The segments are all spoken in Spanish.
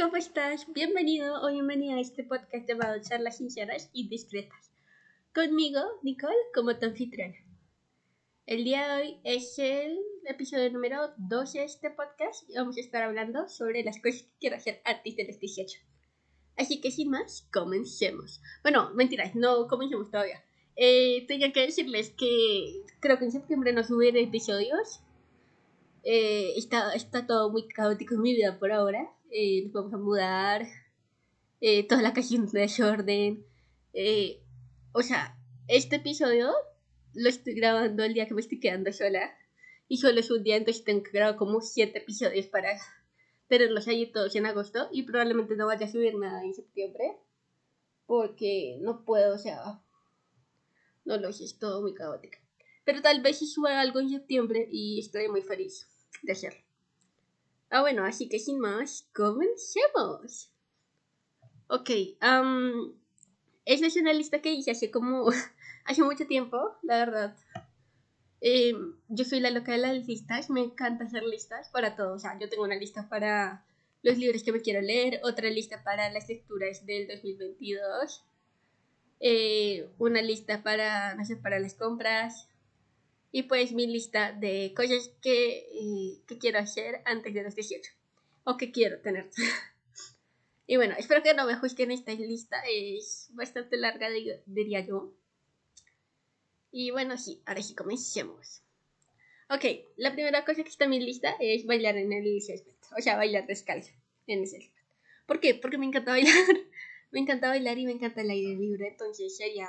¿cómo estás? Bienvenido o bienvenida a este podcast llamado Charlas Sinceras y Discretas. Conmigo, Nicole, como tu anfitriona. El día de hoy es el episodio número 12 de este podcast y vamos a estar hablando sobre las cosas que quiero hacer antes de los 18. Así que sin más, comencemos. Bueno, mentiras, no comencemos todavía. Eh, tenía que decirles que creo que en septiembre no subiré episodios. Eh, está, está todo muy caótico en mi vida por ahora. Eh, nos vamos a mudar. Eh, toda la calle de desorden. Eh, o sea, este episodio lo estoy grabando el día que me estoy quedando sola. Y solo es un día, entonces tengo que grabar como 7 episodios para tenerlos ahí todos en agosto. Y probablemente no vaya a subir nada en septiembre. Porque no puedo, o sea, no lo sé, es todo muy caótico. Pero tal vez si suba algo en septiembre y estoy muy feliz de hacerlo. Ah, bueno, así que sin más, comencemos. Ok, um, es una lista que hice hace como, hace mucho tiempo, la verdad. Eh, yo soy la loca de las listas, me encanta hacer listas para todo. O sea, yo tengo una lista para los libros que me quiero leer, otra lista para las lecturas del 2022, eh, una lista para, no sé, para las compras, y pues mi lista de cosas que, eh, que quiero hacer antes de los 18 o que quiero tener. y bueno, espero que no me juzguen esta lista, es bastante larga diría yo. Y bueno, sí, ahora sí comencemos. Ok, la primera cosa que está en mi lista es bailar en el césped, o sea, bailar descalzo en el césped. ¿Por qué? Porque me encanta bailar, me encanta bailar y me encanta el aire libre, entonces sería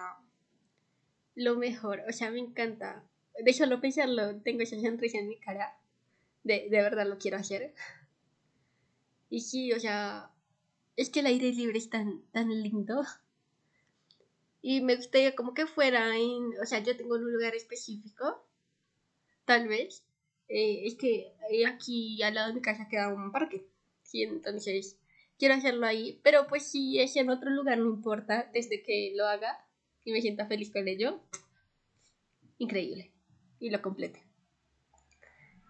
lo mejor, o sea, me encanta de solo pensarlo, tengo esa sonrisa en mi cara. De, de verdad lo quiero hacer. Y sí, o sea, es que el aire libre es tan, tan lindo. Y me gustaría como que fuera en, o sea, yo tengo un lugar específico, tal vez. Eh, es que aquí al lado de mi casa queda un parque. Sí, entonces quiero hacerlo ahí. Pero pues si es en otro lugar, no importa, desde que lo haga y me sienta feliz con ello. Increíble y lo complete.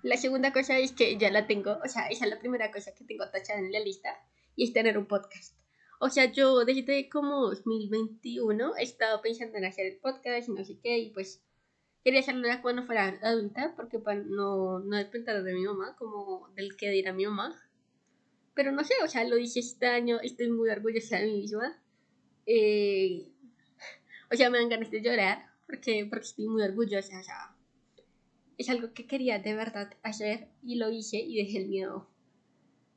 La segunda cosa es que ya la tengo, o sea, esa es la primera cosa que tengo tachada en la lista y es tener un podcast. O sea, yo desde como 2021 he estado pensando en hacer el podcast y no sé qué, y pues quería hacerlo ya cuando fuera adulta, porque para no, no depender de mi mamá, como del que dirá mi mamá. Pero no sé, o sea, lo hice este año, estoy muy orgullosa de mí misma. Eh, o sea, me dan ganas de llorar, porque, porque estoy muy orgullosa, o sea, es algo que quería de verdad hacer y lo hice y dejé el miedo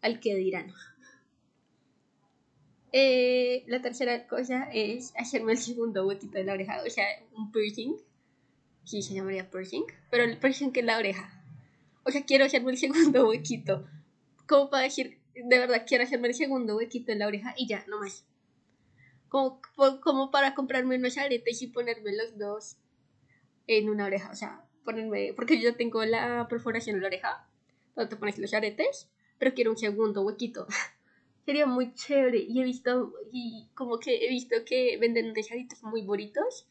al que dirán. Eh, la tercera cosa es hacerme el segundo huequito de la oreja, o sea, un piercing. Sí, se llamaría piercing, pero el piercing que es la oreja. O sea, quiero hacerme el segundo huequito. Como para decir, de verdad quiero hacerme el segundo huequito en la oreja y ya, no más. Como, como para comprarme unos aretes y ponerme los dos en una oreja. O sea, ponerme, porque yo tengo la perforación en la oreja, donde te pones los aretes, pero quiero un segundo huequito. Sería muy chévere y he visto, y como que he visto que venden unos muy bonitos.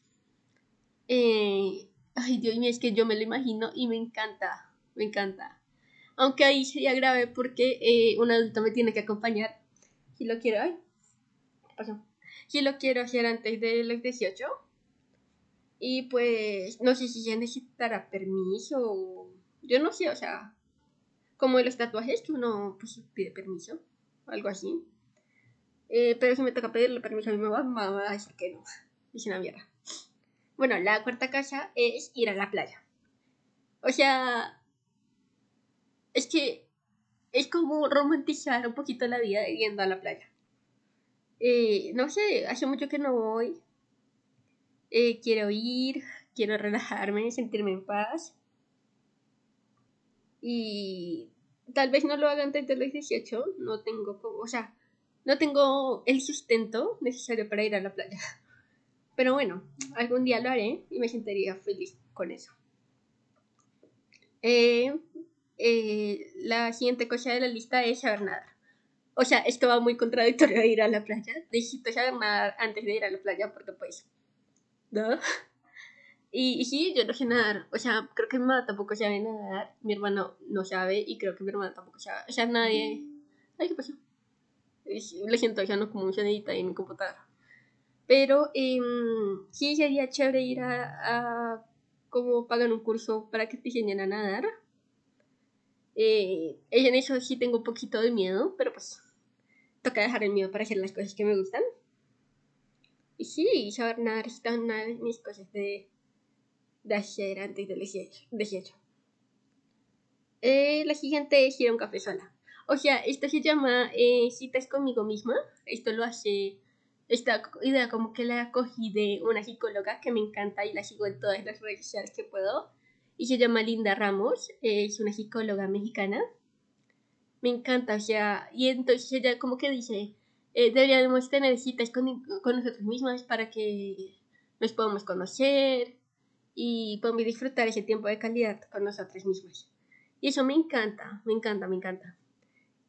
Eh, ay, Dios mío, es que yo me lo imagino y me encanta, me encanta. Aunque ahí sería grave porque eh, un adulto me tiene que acompañar. Si lo quiero, ay, ¿qué pasó? Si lo quiero hacer antes de los 18, y pues no sé si ya necesitará permiso. Yo no sé, o sea, como los tatuajes que uno pues pide permiso, algo así. Eh, pero si me toca pedirle permiso a mi mamá, mamá que no. Es una mierda. Bueno, la cuarta cosa es ir a la playa. O sea, es que es como romantizar un poquito la vida yendo a la playa. Eh, no sé, hace mucho que no voy. Eh, quiero ir, quiero relajarme, sentirme en paz. Y tal vez no lo haga antes de los 18, no tengo, o sea, no tengo el sustento necesario para ir a la playa. Pero bueno, algún día lo haré y me sentiría feliz con eso. Eh, eh, la siguiente cosa de la lista es saber nadar. O sea, esto va muy contradictorio ir a la playa. Necesito saber nadar antes de ir a la playa porque pues y, sí, yo no sé nadar. O sea, creo que mi mamá tampoco sabe nadar. Mi hermano no sabe y creo que mi hermana tampoco sabe. O sea, nadie. Ay, ¿qué pasó? lo siento ya no como un sonidita en mi computadora. Pero eh, sí sería chévere ir a, a como pagar un curso para que te enseñen a nadar. Eh, en eso sí tengo un poquito de miedo, pero pues toca dejar el miedo para hacer las cosas que me gustan. Y sí, nadar está una de mis cosas de, de hacer antes del deshecho. Eh, la siguiente es ir a un café sola. O sea, esto se llama eh, citas conmigo misma. Esto lo hace, esta idea como que la cogí de una psicóloga que me encanta y la sigo en todas las redes sociales que puedo. Y se llama Linda Ramos, es una psicóloga mexicana. Me encanta, o sea, y entonces ella como que dice, eh, deberíamos tener citas con, con nosotros mismas para que nos podamos conocer y podamos disfrutar ese tiempo de calidad con nosotras mismas. Y eso me encanta, me encanta, me encanta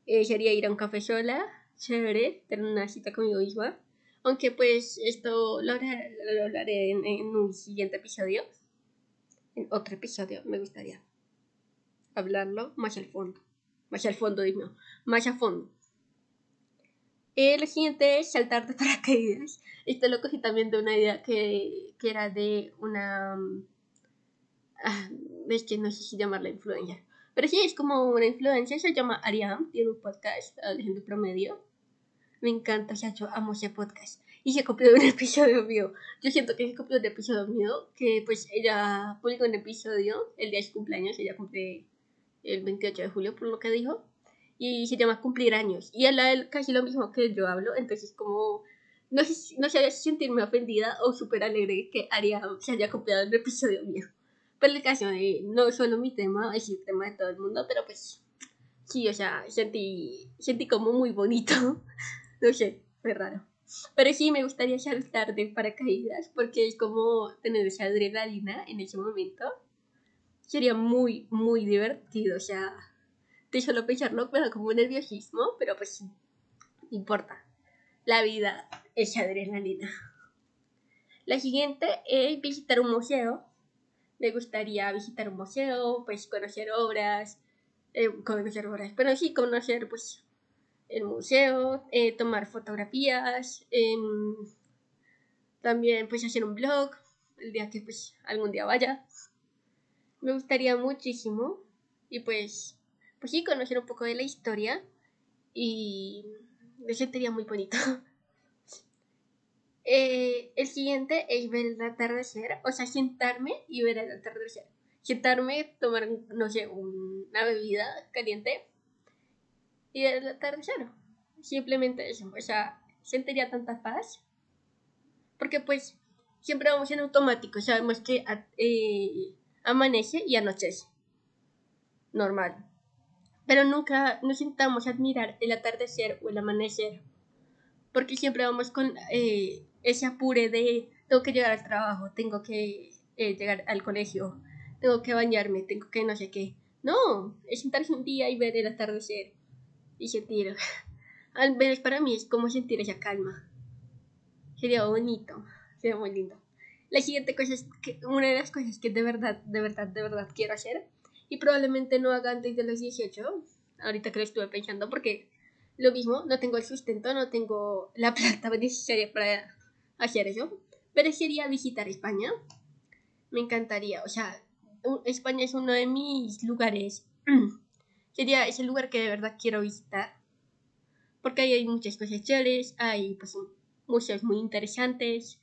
eh, sería ir a un café sola, chévere, tener una cita conmigo misma. Aunque pues esto lo hablaré, en, un siguiente episodio. En otro episodio me gustaría hablarlo más al fondo. Más al fondo, digo, más a fondo. Eh, lo siguiente es saltar de paracaídas. Esto lo cogí también de una idea que, que era de una... Ah, es que no sé si llamarla influencia pero sí, es como una influencia, se llama Ariam, tiene un podcast, Adolescente Promedio. Me encanta, o sea, yo amo ese podcast. Y se copió de un episodio mío. Yo siento que se copió de un episodio mío, que pues ella publicó un episodio el día de su cumpleaños, ella cumple el 28 de julio, por lo que dijo. Y se llama Cumplir Años. Y él casi lo mismo que yo hablo, entonces como no sé, no sé si sentirme ofendida o súper alegre que Ariam se haya copiado un episodio mío. Pero el caso de, no solo mi tema, es el tema de todo el mundo, pero pues sí, o sea, sentí, sentí como muy bonito. no sé, fue raro. Pero sí me gustaría saltar de paracaídas porque es como tener esa adrenalina en ese momento. Sería muy, muy divertido. O sea, de solo pensarlo me da como un nerviosismo, pero pues no importa. La vida es adrenalina. La siguiente es visitar un museo me gustaría visitar un museo, pues conocer obras, eh, conocer obras, pero sí conocer pues el museo, eh, tomar fotografías, em, también pues hacer un blog el día que pues algún día vaya. Me gustaría muchísimo y pues sí conocer un poco de la historia y me sentiría muy bonito. Eh, el siguiente es ver el atardecer, o sea, sentarme y ver el atardecer. Sentarme, tomar, no sé, una bebida caliente y ver el atardecer. Simplemente eso, o sea, sentiría tanta paz. Porque pues siempre vamos en automático, sabemos que eh, amanece y anochece. Normal. Pero nunca nos sentamos a admirar el atardecer o el amanecer. Porque siempre vamos con eh, ese apure de tengo que llegar al trabajo, tengo que eh, llegar al colegio, tengo que bañarme, tengo que no sé qué. No, es sentarse un día y ver el atardecer y sentir. Al menos para mí es como sentir esa calma. Sería bonito, sería muy lindo. La siguiente cosa es que una de las cosas que de verdad, de verdad, de verdad quiero hacer y probablemente no haga antes de los 18, ahorita que lo estuve pensando, porque lo mismo, no tengo el sustento, no tengo la plata necesaria para hacer eso. Pero sería visitar España. Me encantaría. O sea, España es uno de mis lugares. sería ese lugar que de verdad quiero visitar. Porque ahí hay muchas cosas chéveres. Hay pues museos muy interesantes.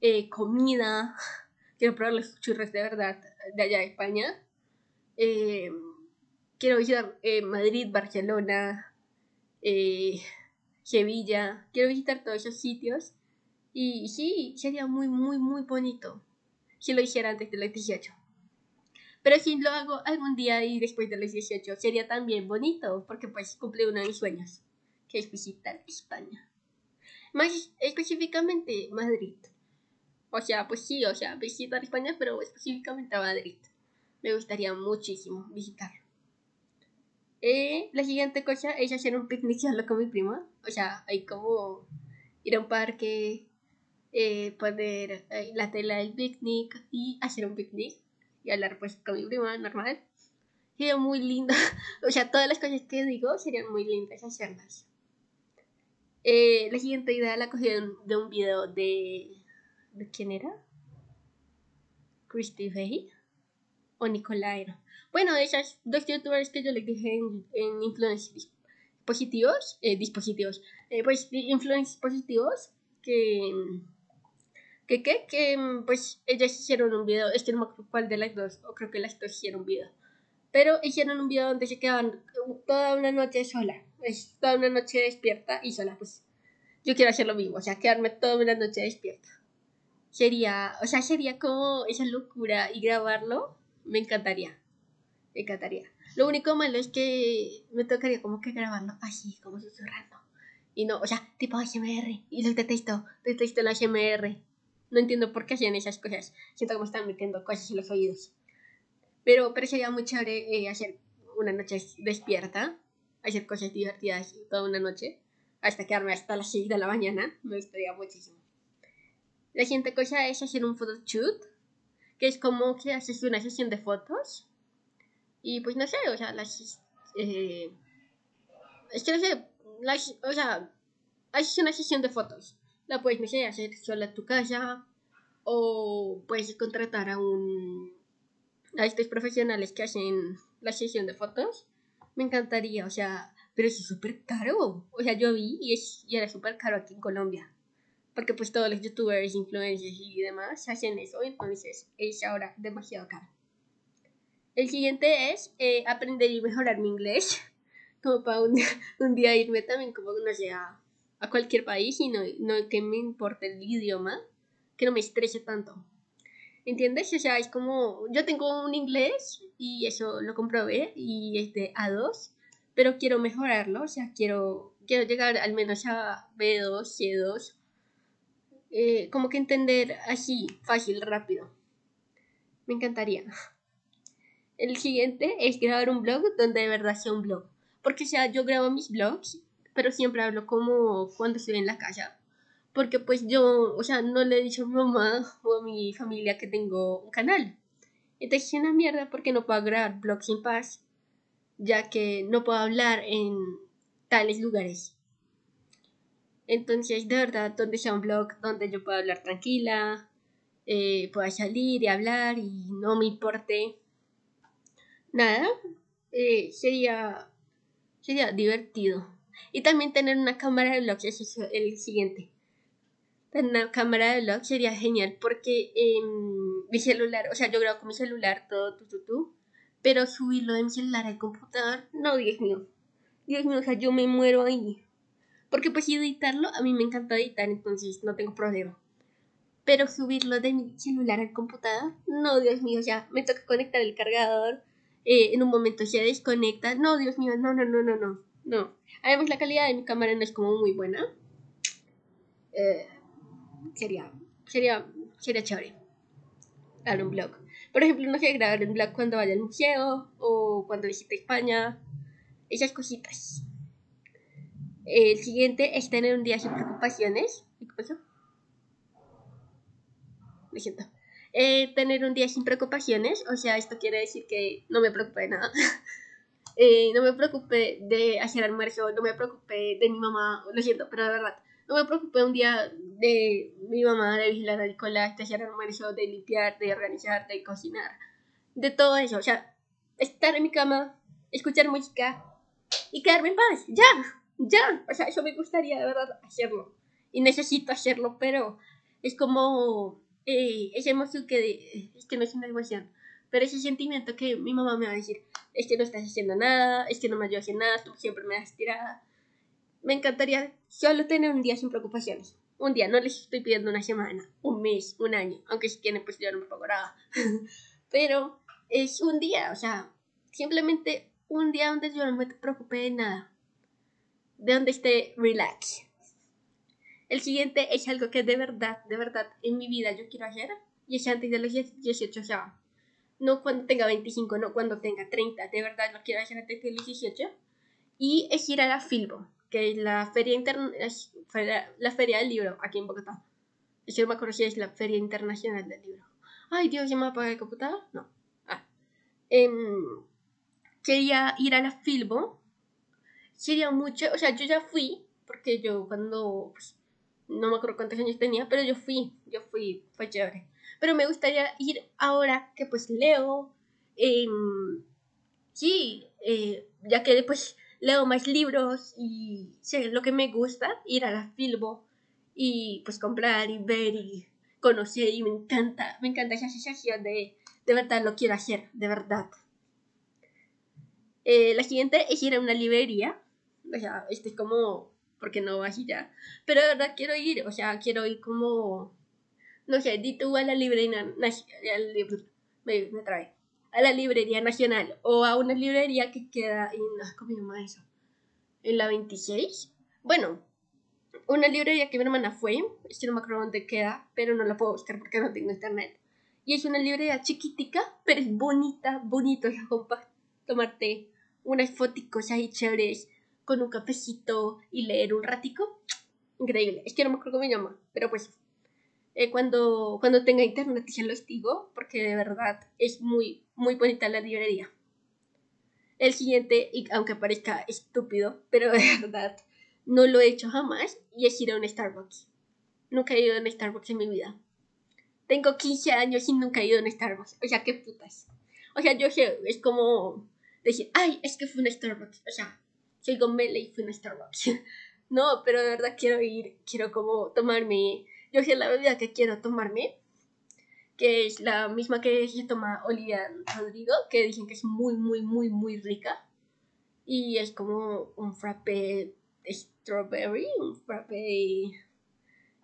Eh, comida. Quiero probar los churros de verdad de allá de España. Eh, quiero visitar eh, Madrid, Barcelona, Sevilla. Quiero visitar todos esos sitios y sí, sería muy, muy, muy bonito si lo hiciera antes de los 18. Pero si lo hago algún día y después de los 18, sería también bonito, porque pues cumple uno de mis sueños, que es visitar España. Más específicamente Madrid. O sea, pues sí, o sea, visitar España, pero específicamente a Madrid. Me gustaría muchísimo visitarlo. Eh, la siguiente cosa es hacer un picnic solo con mi prima. O sea, hay como ir a un parque, eh, poner eh, la tela del picnic y hacer un picnic y hablar pues con mi prima normal. Sería muy lindo. o sea, todas las cosas que digo serían muy lindas hacerlas. Eh, la siguiente idea la cogí de un, de un video de... ¿De quién era? Christy Fay o Nicolairo. Bueno, esas dos youtubers que yo les dije en, en influencers positivos, eh, dispositivos, eh, pues influencers positivos que que qué que pues ellas hicieron un video es que no me acuerdo cuál de las dos o creo que las dos hicieron un video pero hicieron un video donde se quedaban toda una noche sola es toda una noche despierta y sola pues yo quiero hacer lo mismo o sea quedarme toda una noche despierta sería o sea sería como esa locura y grabarlo me encantaría me encantaría lo único malo es que me tocaría como que grabarlo así como susurrando y no, o sea, tipo ASMR. Y los detesto, detesto el ASMR. No entiendo por qué hacían esas cosas. Siento como están metiendo cosas en los oídos. Pero, pero sería muy chévere eh, hacer una noche despierta, hacer cosas divertidas toda una noche, hasta quedarme hasta las 6 de la mañana. Me gustaría muchísimo. La siguiente cosa es hacer un photoshoot, que es como que haces una sesión de fotos. Y pues no sé, o sea, las... Eh, es que no sé, las, o sea, haces una sesión de fotos la puedes, no sé, hacer sola en tu casa o puedes contratar a un a estos profesionales que hacen la sesión de fotos. Me encantaría, o sea, pero es súper caro. O sea, yo vi y, es, y era súper caro aquí en Colombia. Porque pues todos los youtubers, influencers y demás hacen eso, entonces es ahora demasiado caro. El siguiente es eh, aprender y mejorar mi inglés. Como para un, un día irme también, como no sé, a, a cualquier país y no, no que me importe el idioma, que no me estrese tanto. ¿Entiendes? O sea, es como, yo tengo un inglés y eso lo comprobé y es de A2, pero quiero mejorarlo, o sea, quiero, quiero llegar al menos a B2, C2, eh, como que entender así, fácil, rápido. Me encantaría. El siguiente es grabar un blog donde de verdad sea un blog. Porque, o sea, yo grabo mis blogs pero siempre hablo como cuando estoy en la casa. Porque pues yo, o sea, no le he dicho a mi mamá o a mi familia que tengo un canal. Entonces es una mierda porque no puedo grabar blogs en paz, ya que no puedo hablar en tales lugares. Entonces, de verdad, donde sea un blog donde yo pueda hablar tranquila, eh, pueda salir y hablar y no me importe nada, eh, sería, sería divertido. Y también tener una cámara de vlog, ese es el siguiente. Tener una cámara de vlog sería genial porque en mi celular, o sea, yo grabo con mi celular todo, tú, tú, tú, pero subirlo de mi celular al computador, no, Dios mío. Dios mío, o sea, yo me muero ahí. Porque pues editarlo, a mí me encanta editar, entonces no tengo problema. Pero subirlo de mi celular al computador, no, Dios mío, sea, me toca conectar el cargador, eh, en un momento se desconecta, no, Dios mío, no, no, no, no, no. No. Además, la calidad de mi cámara no es como muy buena. Eh, sería, sería, sería chévere. Dar un blog. Por ejemplo, no sé, grabar un blog cuando vaya al museo o cuando visite España. Esas cositas. El siguiente es tener un día sin preocupaciones. ¿Qué pasó? Me siento. Eh, tener un día sin preocupaciones. O sea, esto quiere decir que no me preocupe de nada. Eh, no me preocupé de hacer almuerzo, no me preocupé de mi mamá, lo siento, pero de verdad, no me preocupé un día de mi mamá, de vigilar al Nicolás, de hacer almuerzo, de limpiar, de organizar, de cocinar, de todo eso, o sea, estar en mi cama, escuchar música y quedarme en paz, ya, ya, o sea, eso me gustaría de verdad hacerlo y necesito hacerlo, pero es como eh, esa emoción que, es que no es una emoción, pero ese sentimiento que mi mamá me va a decir, es que no estás haciendo nada, es que no me ayudas en nada, tú siempre me das tirada. Me encantaría solo tener un día sin preocupaciones. Un día, no les estoy pidiendo una semana, un mes, un año, aunque si quieren pues yo no me pago nada. Pero es un día, o sea, simplemente un día donde yo no me preocupe de nada. De donde esté relax. El siguiente es algo que de verdad, de verdad en mi vida yo quiero hacer. Y es antes de los 18, o sea, no cuando tenga 25, no cuando tenga 30, de verdad lo quiero hacer antes de los 18. Y es ir a la Filbo, que es la feria, interna la feria del libro aquí en Bogotá. Yo me acuerdo si es la Feria Internacional del Libro. Ay, Dios, ¿ya me apaga el computador? No. Ah. Em, quería ir a la Filbo. Sería mucho, o sea, yo ya fui porque yo cuando, pues, no me acuerdo cuántos años tenía, pero yo fui, yo fui, fue chévere. Pero me gustaría ir ahora que pues leo, em, sí, eh, ya que pues leo más libros y sé lo que me gusta, ir a la Filbo y pues comprar y ver y conocer y me encanta, me encanta esa sensación de, de verdad lo quiero hacer, de verdad. Eh, la siguiente es ir a una librería, o sea, este es como, porque no vas y ya, pero de verdad quiero ir, o sea, quiero ir como, no sé, di tú a la librería, me, me trae a la librería nacional o a una librería que queda en, ¿cómo se llama eso? En la 26. Bueno, una librería que mi hermana fue, es que no me acuerdo dónde queda, pero no la puedo buscar porque no tengo internet. Y es una librería chiquitica, pero es bonita, bonito, ya para tomarte unas fotos ahí chéveres con un cafecito y leer un ratico. Increíble. Es que no me acuerdo cómo me llama, pero pues eh, cuando, cuando tenga internet ya los digo, porque de verdad es muy, muy bonita la librería. El siguiente, y aunque parezca estúpido, pero de verdad no lo he hecho jamás, y es ir a un Starbucks. Nunca he ido a un Starbucks en mi vida. Tengo 15 años y nunca he ido a un Starbucks. O sea, qué putas. O sea, yo sé, es como decir, ay, es que fue un Starbucks. O sea, soy gomela y fui a Starbucks. no, pero de verdad quiero ir, quiero como tomarme yo sé la bebida que quiero tomarme, que es la misma que se toma Olivia Rodrigo, que dicen que es muy, muy, muy, muy rica. Y es como un frappe strawberry, un frappe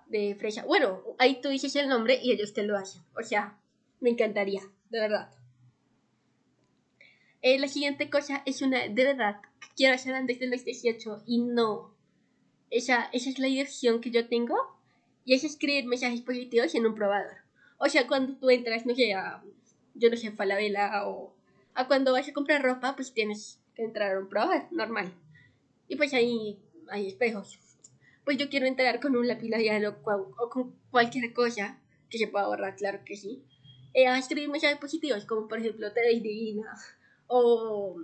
de fresa. Bueno, ahí tú dices el nombre y ellos te lo hacen. O sea, me encantaría, de verdad. Eh, la siguiente cosa es una, de verdad, quiero hacer antes de los 18 y no. Esa, esa es la dirección que yo tengo y es escribir mensajes positivos en un probador. O sea, cuando tú entras, no sé, a, yo no sé, Falabella o a cuando vas a comprar ropa, pues tienes que entrar a un probador normal. Y pues ahí hay espejos. Pues yo quiero entrar con un lápiz labial o, o con cualquier cosa que se pueda borrar, claro que sí. Eh, a escribir mensajes positivos, como por ejemplo, te veis divina. O,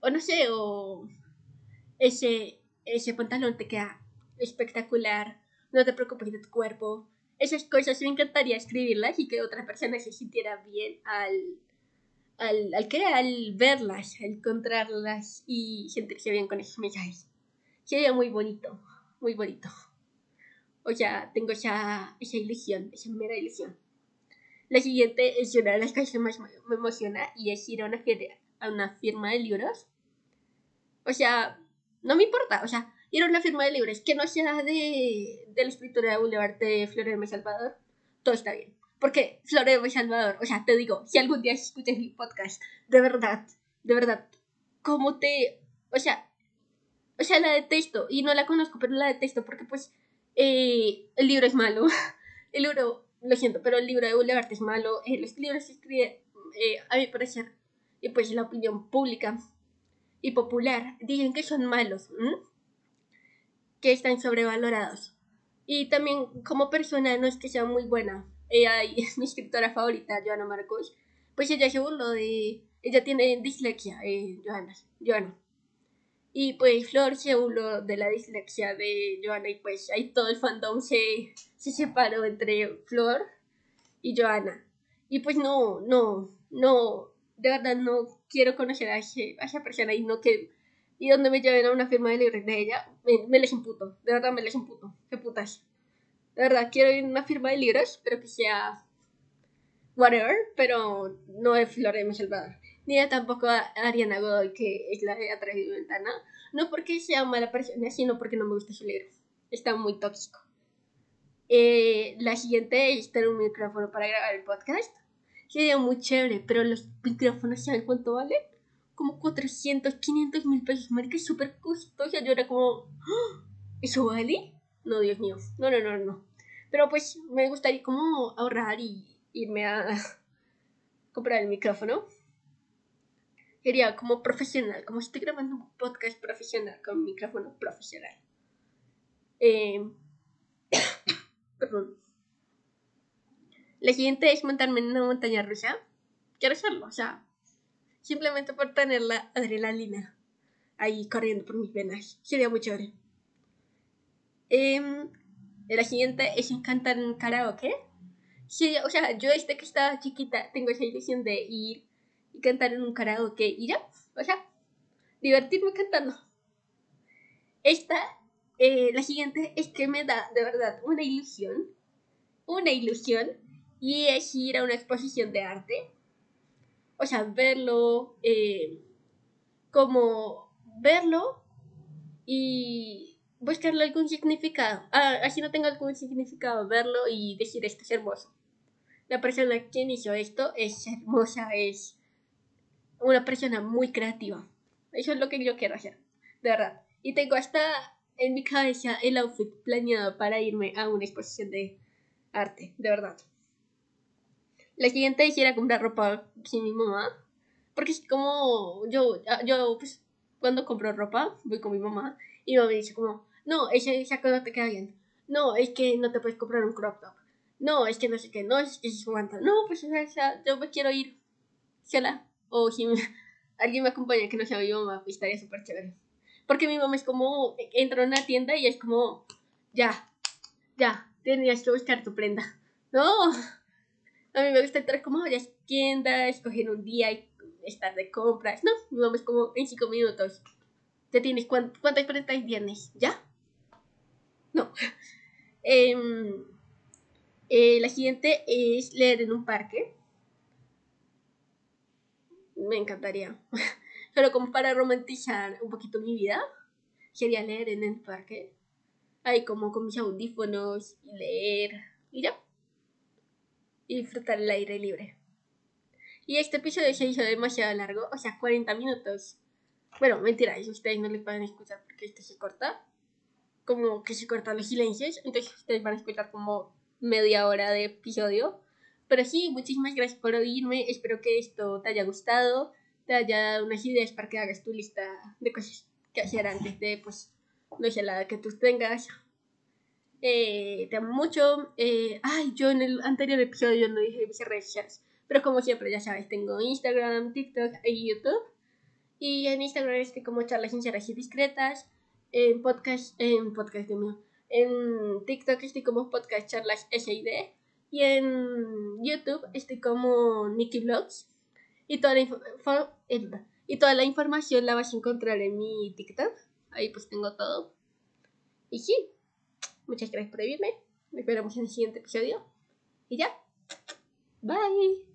o no sé, o ese, ese pantalón te queda espectacular no te preocupes de tu cuerpo. Esas cosas me encantaría escribirlas y que otra persona se sintiera bien al, al, al, que, al verlas, al encontrarlas y sentirse bien con esos mensajes. Sería muy bonito, muy bonito. O sea, tengo esa, esa ilusión, esa mera ilusión. La siguiente es una de las cosas que más me emociona y es ir a una, a una firma de libros. O sea, no me importa, o sea, ir a una firma de libros que no sea de, de la escritura de Boulevard de Florema y Salvador, todo está bien. Porque Florema y Salvador, o sea, te digo, si algún día escuchas mi podcast, de verdad, de verdad, ¿cómo te. O sea, o sea, la detesto y no la conozco, pero la detesto porque, pues, eh, el libro es malo. el libro, lo siento, pero el libro de Boulevard es malo. Eh, los libros se escriben, eh, a mi parecer, y pues la opinión pública y popular, dicen que son malos que están sobrevalorados. Y también como persona no es que sea muy buena. Ella es mi escritora favorita, Joana Marcos. Pues ella se burló de... Ella tiene dislexia, eh, Joana. Y pues Flor se burló de la dislexia de Joana y pues ahí todo el fandom se, se separó entre Flor y Joana. Y pues no, no, no, de verdad no quiero conocer a, esa persona y no que y donde me lleven a una firma de libros de ella, me, les imputo. De verdad me les imputo. Qué putas. De verdad, quiero ir a una firma de libros, pero que sea whatever, pero no es Florema Salvador. Ni tampoco a Ariana Godoy, que es la de Atrás de Ventana. No porque sea mala persona, sino porque no me gusta su libro. Está muy tóxico. Eh, la siguiente es tener un micrófono para grabar el podcast. Sería muy chévere, pero los micrófonos, ¿saben cuánto valen? como 400, 500 mil pesos, marica, es súper costosa. Yo era como, ¡Ah! ¿eso vale? No, Dios mío, no, no, no, no. Pero pues me gustaría como ahorrar y irme a comprar el micrófono. Sería como profesional, como estoy grabando un podcast profesional con un micrófono profesional. Eh, perdón. La siguiente es montarme en una montaña rusa. Quiero hacerlo, o sea, simplemente por tener la adrenalina ahí corriendo por mis venas. Sería muy chévere. Em, la siguiente es cantar en karaoke. Sí, o sea, yo desde que estaba chiquita tengo esa ilusión de ir y cantar en un karaoke y ya, o sea, divertirme cantando. Esta, eh, la siguiente es que me da de verdad una ilusión, una ilusión, y es ir a una exposición de arte. O sea, verlo, eh, como verlo y buscarle algún significado. Ah, así no tengo algún significado, verlo y decir esto es hermoso. La persona que hizo esto es hermosa, es una persona muy creativa. Eso es lo que yo quiero hacer, de verdad. Y tengo hasta en mi cabeza el outfit planeado para irme a una exposición de arte, de verdad. La siguiente es ir a comprar ropa sin mi mamá. Porque es como yo, yo pues cuando compro ropa voy con mi mamá y mi mamá me dice como, no, ese saco no te queda bien. No, es que no te puedes comprar un crop top. No, es que no sé qué, no, es que se aguanta. No, pues o sea, yo me quiero ir sola. O si alguien me acompaña que no sea mi mamá, pues estaría súper chévere. Porque mi mamá es como, entra a una tienda y es como, ya, ya, tenías que buscar tu prenda. No, a mí me gusta entrar como a las tiendas, escoger un día y estar de compras. No, mamá es como en cinco minutos. ¿Te tienes cuántas prendas tienes? ¿Ya? No. Em, eh, la siguiente es leer en un parque. Me encantaría. Pero como para romantizar un poquito mi vida, quería leer en el parque. Ahí como con mis audífonos y leer. Y ya. Y disfrutar el aire libre. Y este episodio se hizo demasiado largo, o sea, 40 minutos. Bueno, mentira, eso ustedes no les pueden escuchar porque este se corta como que se cortan los silencios, entonces ustedes van a escuchar como media hora de episodio. Pero sí, muchísimas gracias por oírme, espero que esto te haya gustado, te haya dado unas ideas para que hagas tu lista de cosas que hacer antes de, pues, no sé, la que tú tengas. Eh, te amo mucho. Eh, ay, yo en el anterior episodio no dije mis redes sociales, pero como siempre, ya sabes, tengo Instagram, TikTok y YouTube. Y en Instagram estoy como charlas sinceras y discretas en podcast, en podcast de mío, en TikTok estoy como podcast charlas SID y en YouTube estoy como Nikki Vlogs y toda la y toda la información la vas a encontrar en mi TikTok. Ahí pues tengo todo. Y sí, muchas gracias por verme. Nos vemos en el siguiente episodio. Y ya. Bye.